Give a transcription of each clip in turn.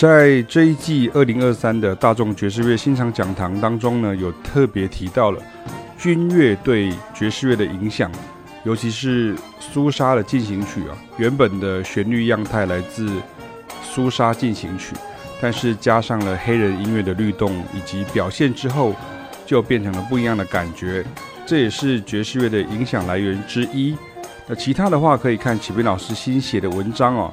在这一季二零二三的大众爵士乐欣赏讲堂当中呢，有特别提到了军乐对爵士乐的影响，尤其是苏莎的进行曲啊，原本的旋律样态来自苏莎进行曲，但是加上了黑人音乐的律动以及表现之后，就变成了不一样的感觉。这也是爵士乐的影响来源之一。那其他的话可以看启斌老师新写的文章哦。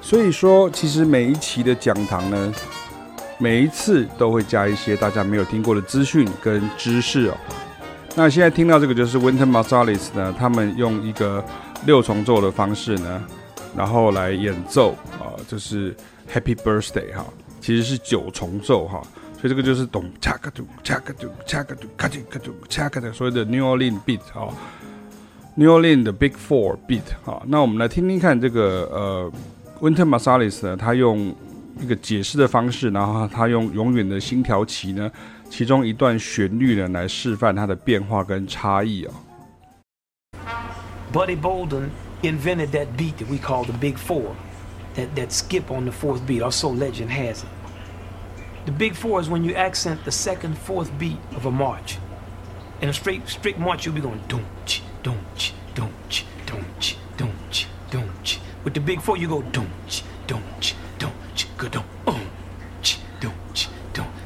所以说，其实每一期的讲堂呢，每一次都会加一些大家没有听过的资讯跟知识哦。那现在听到这个就是 Winter Marsalis 呢，他们用一个六重奏的方式呢，然后来演奏啊，就是 Happy Birthday 哈，其实是九重奏哈。所以这个就是咚恰克咚恰克咚恰克咚咔叽咔咚恰克的所谓的 New Orleans Beat 哈，New Orleans 的 Big Four Beat 哈。那我们来听听看这个呃，Wynton Marsalis 呢，他用一个解释的方式，然后他用永远的星条旗呢，其中一段旋律呢，来示范它的变化跟差异啊。Buddy Bolden invented that beat that we call the Big Four, that that skip on the fourth beat, or so legend has it. The big four is when you accent the second, fourth beat of a march. In a straight, strict march, you'll be going doom ch, doom ch, doom ch, With the big four, you go ch, doom ch, go doom, um, doom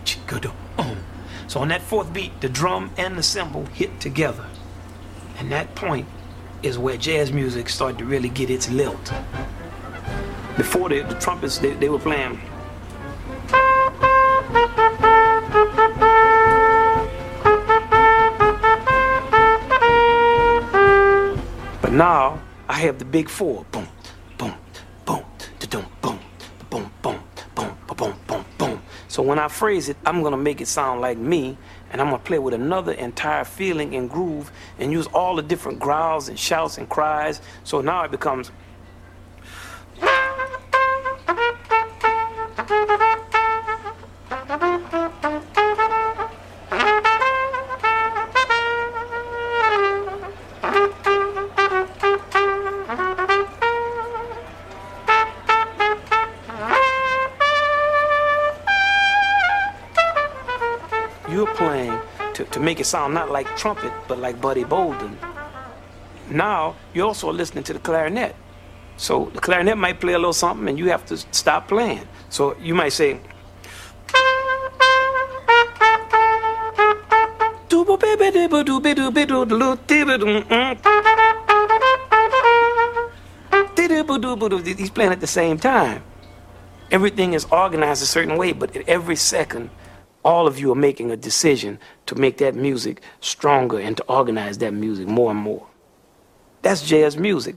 ch, go doom, um. So on that fourth beat, the drum and the cymbal hit together. And that point is where jazz music started to really get its lilt. Before the, the trumpets, they, they were playing. But now I have the big four. Boom, boom, da-dum, boom, boom, boom, boom, boom, boom, boom. So when I phrase it, I'm gonna make it sound like me, and I'm gonna play with another entire feeling and groove, and use all the different growls and shouts and cries. So now it becomes. Make it sound not like trumpet, but like Buddy Bolden. Now, you're also listening to the clarinet. So the clarinet might play a little something and you have to stop playing. So you might say, mm. He's playing at the same time. Everything is organized a certain way, but at every second, all of you are making a decision to make that music stronger and to organize that music more and more. That's jazz music.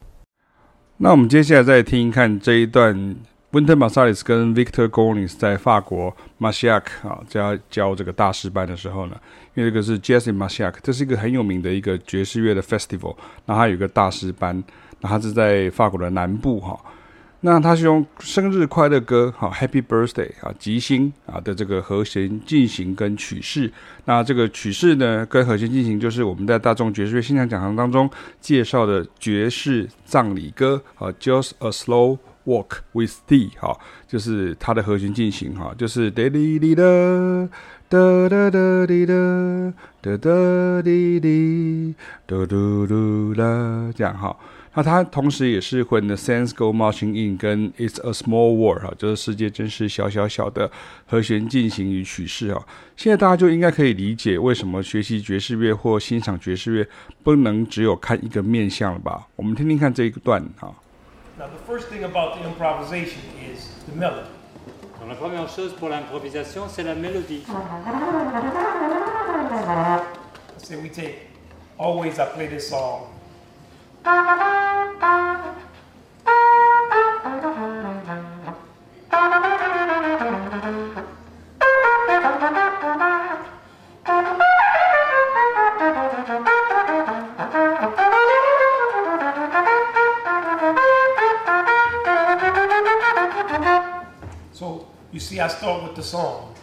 那我们接下来再听一看这一段，Wynton Marsalis 跟 Victor Gornis 在法国 Marciac 啊教教这个大师班的时候呢，因为这个是 Jazz in Marciac，这是一个很有名的一个爵士乐的 festival，那它有一个大师班，那它是在法国的南部哈。 那它是用生日快乐歌，好，Happy Birthday 啊，吉星啊的这个和弦进行跟曲式。那这个曲式呢，跟和弦进行就是我们在大众爵士乐现场讲堂当中介绍的爵士葬礼歌，啊，Just a Slow Walk with Thee，好，就是它的和弦进行，哈，就是哒哩哩哒，哒哒哒哩哒，哒哒哩哩，嘟嘟嘟啦，这样哈。那它同时也是 When the Saints Go Marching In 跟 It's a Small World 哈，就是世界真是小小小的和弦进行与曲式啊。现在大家就应该可以理解为什么学习爵士乐或欣赏爵士乐不能只有看一个面向了吧？我们听听看这一段哈。Now the first thing about the improvisation is the melody. La première chose pour l'improvisation, c'est la mélodie. Let's say we take Always I Play This Song. You see, I start with the song.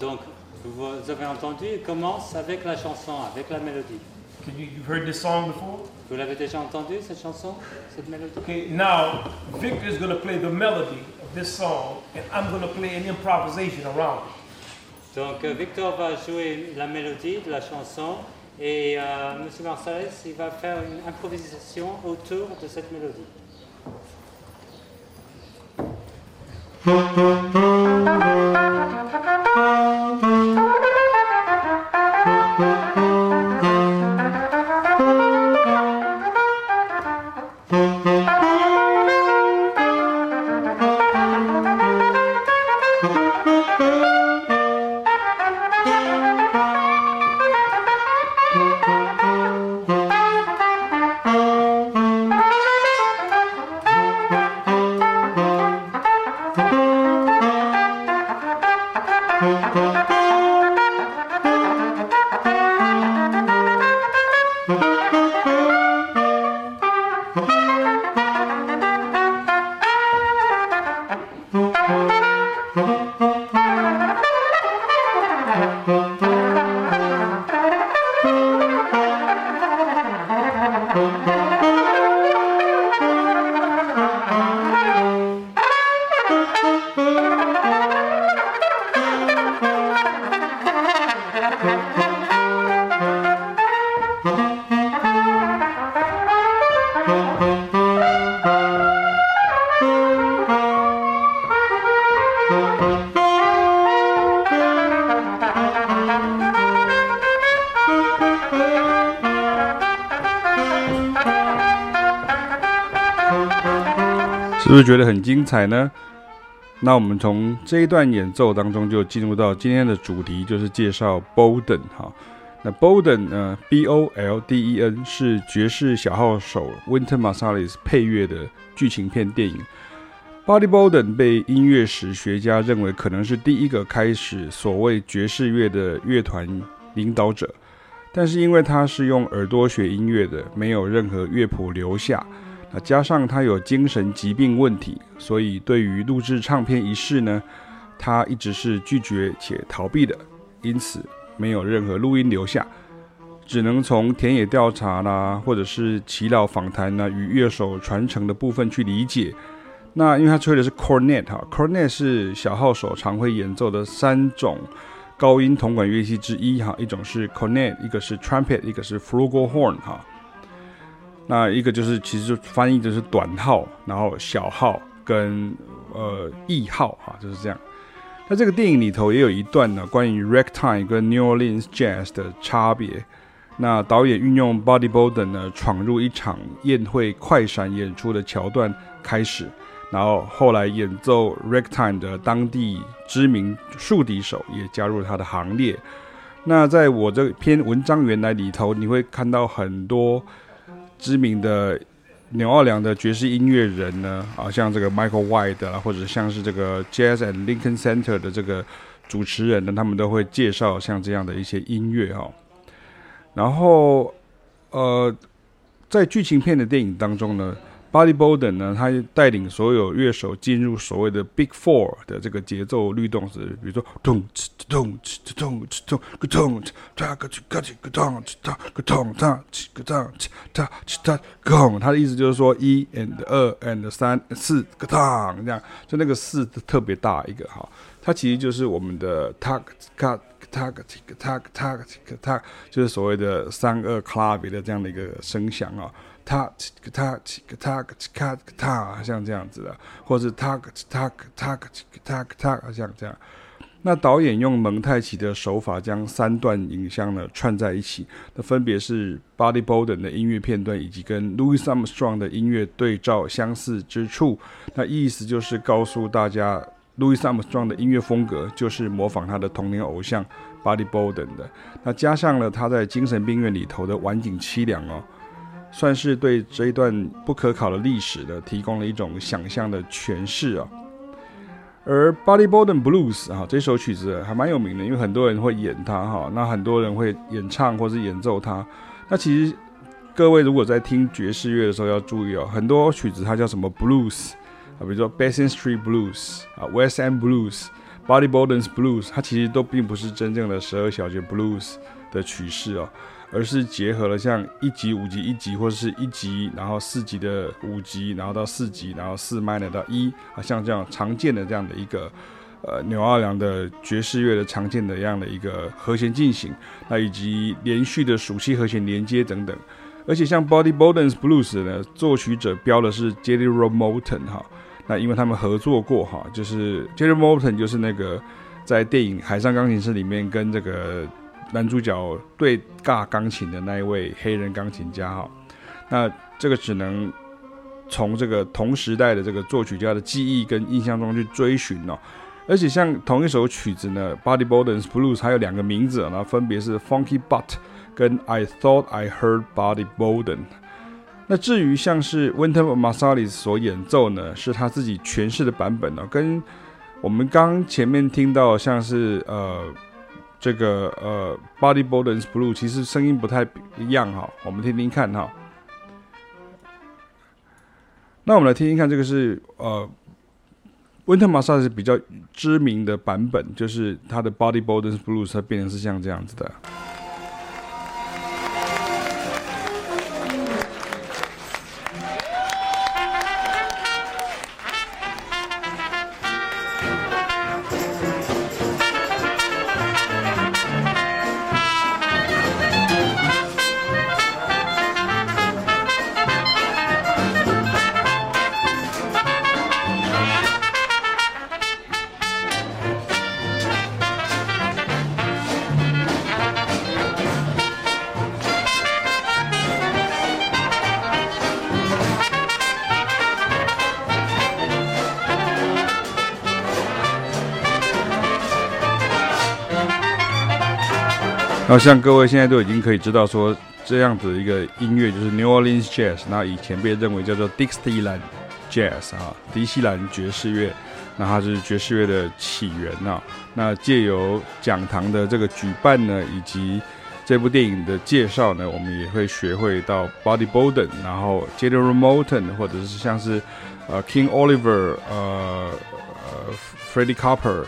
Donc, vous avez entendu, il commence avec la chanson, avec la mélodie. Can you, you've heard this song before? Vous l'avez déjà entendu cette chanson, cette mélodie? Okay, now Victor is going to play the melody of this song, and I'm going to play an improvisation around it. Donc euh, Victor va jouer la mélodie de la chanson et euh, Monsieur Marsalis il va faire une improvisation autour de cette mélodie. 是不是觉得很精彩呢？那我们从这一段演奏当中就进入到今天的主题，就是介绍 Bolden 哈。那 Bolden 呢，B O L D E N 是爵士小号手 Winter Masalis 配乐的剧情片电影。Buddy Bolden 被音乐史学家认为可能是第一个开始所谓爵士乐的乐团领导者，但是因为他是用耳朵学音乐的，没有任何乐谱留下。啊加上他有精神疾病问题，所以对于录制唱片一事呢，他一直是拒绝且逃避的，因此没有任何录音留下，只能从田野调查啦，或者是耆老访谈呐，与乐手传承的部分去理解。那因为他吹的是 cornet 哈，cornet 是小号手常会演奏的三种高音铜管乐器之一哈，一种是 cornet，一个是 trumpet，一个是 flugelhorn 哈。那一个就是，其实就翻译就是短号，然后小号跟呃异号哈，就是这样。那这个电影里头也有一段呢，关于 ragtime 跟 New Orleans Jazz 的差别。那导演运用 Buddy Bolden 呢，闯入一场宴会快闪演出的桥段开始，然后后来演奏 ragtime 的当地知名竖笛手也加入他的行列。那在我这篇文章原来里头，你会看到很多。知名的牛奥良的爵士音乐人呢，啊，像这个 Michael White 啊，或者像是这个 Jazz and Lincoln Center 的这个主持人呢，他们都会介绍像这样的一些音乐哈。然后，呃，在剧情片的电影当中呢。Buddy Bolden 呢，他带领所有乐手进入所谓的 Big Four 的这个节奏律动时，比如说咚哧咚哧咚哧咚个咚哧哒个哧个哧个咚哧哒个咚哧个咚哧哒哧哒咚。他的意思就是说一 and 二 and 三四个咚这样，就那个四特别大一个哈。它其实就是我们的 tak tak tak tak tak tak，就是所谓的三二 clave 的这样的一个声响啊。他个他个他个他个他，像这样子的，或者是他个他个他个他个他，像这样。那导演用蒙太奇的手法将三段影像呢串在一起，那分别是 Buddy Bolden 的音乐片段以及跟 Louis Armstrong 的音乐对照相似之处。那意思就是告诉大家，Louis Armstrong 的音乐风格就是模仿他的童年偶像 Buddy Bolden 的。那加上了他在精神病院里头的晚景凄凉哦。算是对这一段不可考的历史呢，提供了一种想象的诠释啊。而 Buddy Bolden Blues 啊，这首曲子还蛮有名的，因为很多人会演它哈，那很多人会演唱或是演奏它。那其实各位如果在听爵士乐的时候要注意哦，很多曲子它叫什么 Blues 啊，比如说 Basin Street Blues 啊，West End Blues、Body b o r d e n s Blues，它其实都并不是真正的十二小节 Blues 的曲式哦。而是结合了像一级、五级、一级，或者是一级，然后四级的五级，然后到四级，然后四 minor 到一啊，像这样常见的这样的一个呃纽奥良的爵士乐的常见的这样的一个和弦进行，那以及连续的属七和弦连接等等。而且像 Body b o l d e n s Blues 呢，作曲者标的是 Jelly r o m o t o n 哈，那因为他们合作过哈，就是 Jerry Morton 就是那个在电影《海上钢琴师》里面跟这个男主角对尬钢琴的那一位黑人钢琴家哈，那这个只能从这个同时代的这个作曲家的记忆跟印象中去追寻哦。而且像同一首曲子呢，Buddy Bolden's Blues 还有两个名字，然后分别是 Funky Butt。跟 I thought I heard Buddy Bolden。那至于像是 Winter Masali 所演奏呢，是他自己诠释的版本呢、哦，跟我们刚前面听到像是呃这个呃 Body b o d e n s Blue，其实声音不太一样哈、哦。我们听听看哈、哦。那我们来听听看，这个是呃 Winter Masali 比较知名的版本，就是他的 Body b o l d e n s Blues，它变成是像这样子的。然后像各位现在都已经可以知道说，这样子一个音乐就是 New Orleans Jazz，那以前被认为叫做 Dixieland Jazz 啊，迪西兰爵士乐，那它是爵士乐的起源啊。那借由讲堂的这个举办呢，以及这部电影的介绍呢，我们也会学会到 Buddy Bolden，然后 Jelly Roll Morton，或者是像是呃 King Oliver，呃呃 Freddie Cooper。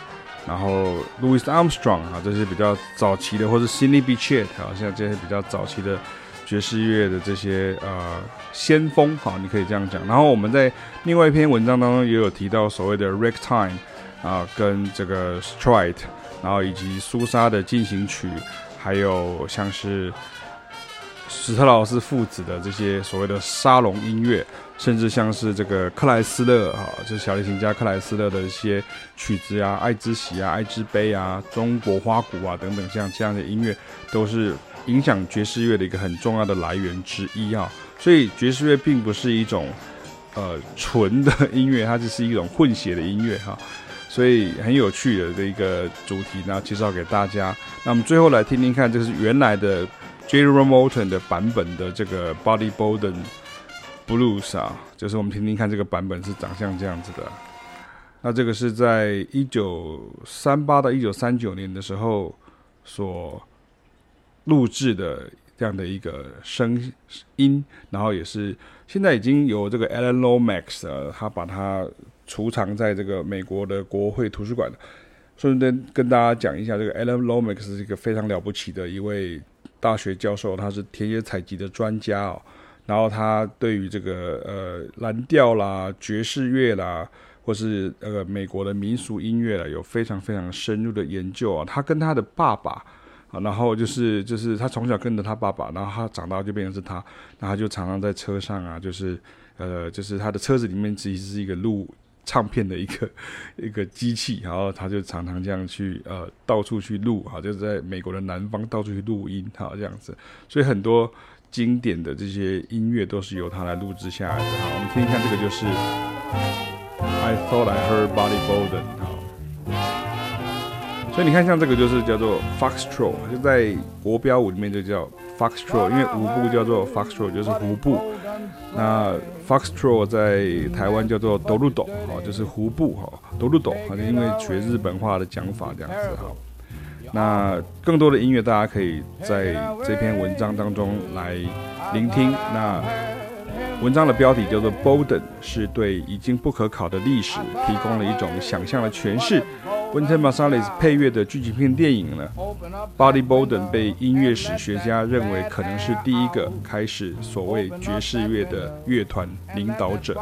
然后，Louis Armstrong 啊，这些比较早期的，或者 Sidney Bechet 啊，像这些比较早期的爵士乐的这些呃先锋，好，你可以这样讲。然后我们在另外一篇文章当中也有提到所谓的 Ragtime 啊，跟这个 Stride，然后以及苏莎的进行曲，还有像是史特劳斯父子的这些所谓的沙龙音乐。甚至像是这个克莱斯勒哈，就是小提琴家克莱斯勒的一些曲子啊，《爱之喜》啊，《爱之悲》啊，《中国花鼓》啊等等，像这样的音乐都是影响爵士乐的一个很重要的来源之一啊。所以爵士乐并不是一种呃纯的 音乐，它只是一种混血的音乐哈。所以很有趣的这一个主题，然后介绍给大家。那我们最后来听听看，这是原来的 Jelly Roll Morton 的版本的这个 Body Bolden。Blues 啊，就是我们听听看这个版本是长相这样子的。那这个是在一九三八到一九三九年的时候所录制的这样的一个声音，然后也是现在已经有这个 Alan Lomax 啊，他把它储藏在这个美国的国会图书馆。顺便跟大家讲一下，这个 Alan Lomax 是一个非常了不起的一位大学教授，他是田野采集的专家哦。然后他对于这个呃蓝调啦、爵士乐啦，或是呃美国的民俗音乐啦，有非常非常深入的研究啊。他跟他的爸爸啊，然后就是就是他从小跟着他爸爸，然后他长大就变成是他，然后就常常在车上啊，就是呃就是他的车子里面其实是一个录唱片的一个 一个机器，然后他就常常这样去呃到处去录好，就是在美国的南方到处去录音哈这样子，所以很多。经典的这些音乐都是由他来录制下来的。好，我们听一看，这个就是 I thought I heard Buddy Bolden。好，所以你看，像这个就是叫做 Foxtrot，就在国标舞里面就叫 Foxtrot，因为舞步叫做 Foxtrot，就是胡步。那 Foxtrot 在台湾叫做斗路斗，好，就是胡步哈，斗路斗，好像因为学日本话的讲法这样子哈。那更多的音乐，大家可以在这篇文章当中来聆听。那文章的标题叫做 “Bolden”，是对已经不可考的历史提供了一种想象的诠释。Winter Marsalis 配乐的剧情片电影呢，Body Bolden 被音乐史学家认为可能是第一个开始所谓爵士乐的乐团领导者。